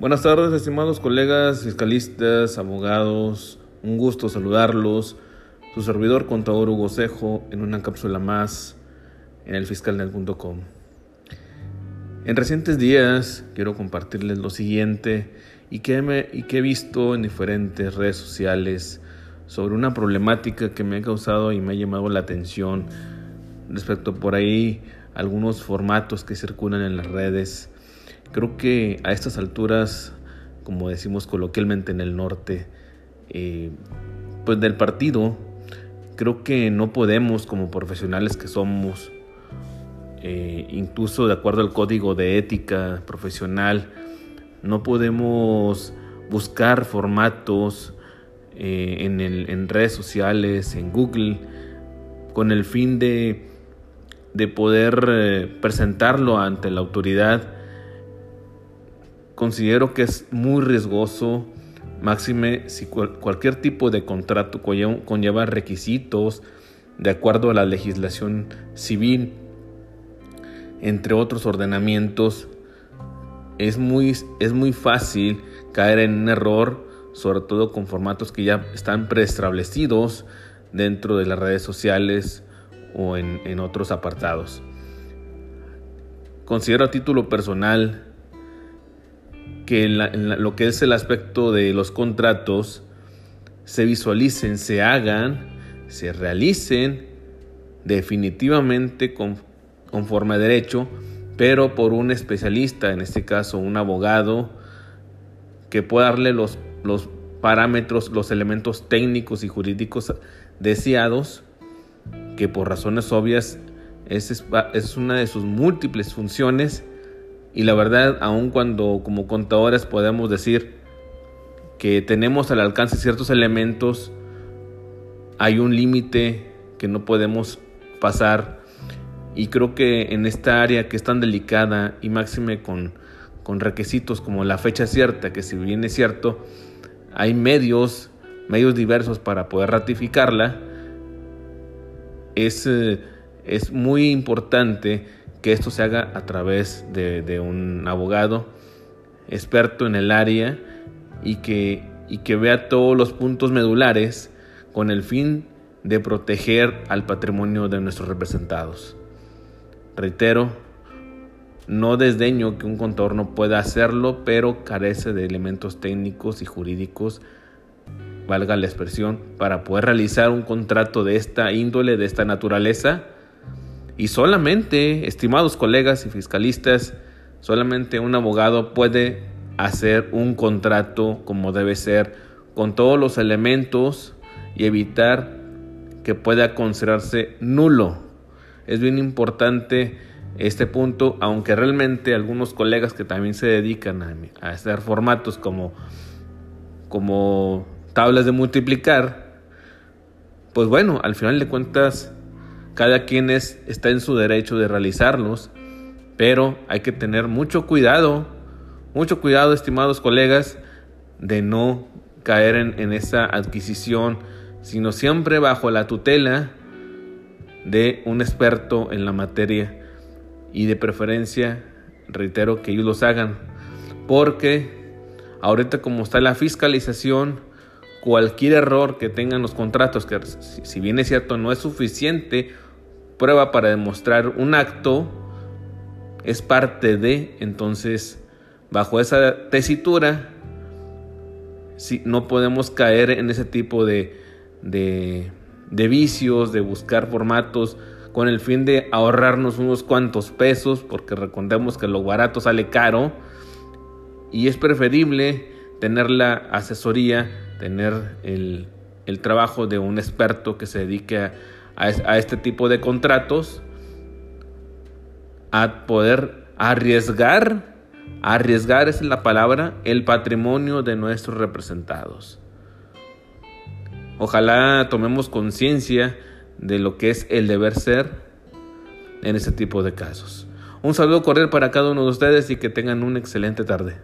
Buenas tardes, estimados colegas, fiscalistas, abogados. Un gusto saludarlos. Su servidor contador Hugo Cejo en una cápsula más en el fiscalnet.com. En recientes días quiero compartirles lo siguiente y que, me, y que he visto en diferentes redes sociales sobre una problemática que me ha causado y me ha llamado la atención respecto por ahí algunos formatos que circulan en las redes Creo que a estas alturas, como decimos coloquialmente en el norte, eh, pues del partido, creo que no podemos como profesionales que somos, eh, incluso de acuerdo al código de ética profesional, no podemos buscar formatos eh, en, redes sociales, en Google, con el fin de, de poder presentarlo ante la autoridad considero que es muy riesgoso, máxime si cualquier tipo de contrato conlleva requisitos de acuerdo a la legislación civil, entre otros ordenamientos, es muy, es muy fácil caer en un error, sobre todo con formatos que ya están preestablecidos dentro de las redes sociales o en, en otros apartados. Considero a título personal que lo que es el aspecto de los contratos se visualicen, se hagan, se realicen definitivamente conforme a derecho, pero por un especialista, en este caso un abogado, que pueda darle los, los parámetros, los elementos técnicos y jurídicos deseados, que por razones obvias es, es una de sus múltiples funciones y la verdad, aun cuando como contadores podemos decir que tenemos al alcance ciertos elementos, hay un límite que no podemos pasar. Y creo que en esta área que es tan delicada y máxime con, con requisitos como la fecha cierta, que si bien es cierto, hay medios, medios diversos para poder ratificarla, es, eh, es muy importante que esto se haga a través de, un abogado experto en el área y que, y que vea todos los puntos medulares con el fin de proteger al patrimonio de nuestros representados. Reitero, no desdeño que un contador no pueda hacerlo, pero carece de elementos técnicos y jurídicos, valga la expresión, para poder realizar un contrato de esta índole, de esta naturaleza, y solamente, estimados colegas y fiscalistas, solamente un abogado puede hacer un contrato como debe ser, con todos los elementos y evitar que pueda considerarse nulo. Es bien importante este punto, aunque realmente algunos colegas que también se dedican a, hacer formatos como, como tablas de multiplicar, pues bueno, al final de cuentas cada quien está en su derecho de realizarlos, pero hay que tener mucho cuidado, mucho cuidado, estimados colegas, de no caer en, en esa adquisición, sino siempre bajo la tutela de un experto en la materia. Y de preferencia, reitero, que ellos los hagan, porque ahorita como está la fiscalización, cualquier error que tengan los contratos, que si bien es cierto no es suficiente prueba para demostrar un acto es parte de, entonces, bajo esa tesitura, si, no podemos caer en ese tipo de, de, vicios, de buscar formatos con el fin de ahorrarnos unos cuantos pesos, porque recordemos que lo barato sale caro, y es preferible tener la asesoría, tener el, el trabajo de un experto que se dedique a a, este tipo de contratos, a poder arriesgar, arriesgar es la palabra, el patrimonio de nuestros representados. Ojalá tomemos conciencia de lo que es el deber ser en este tipo de casos. Un saludo cordial para cada uno de ustedes y que tengan una excelente tarde.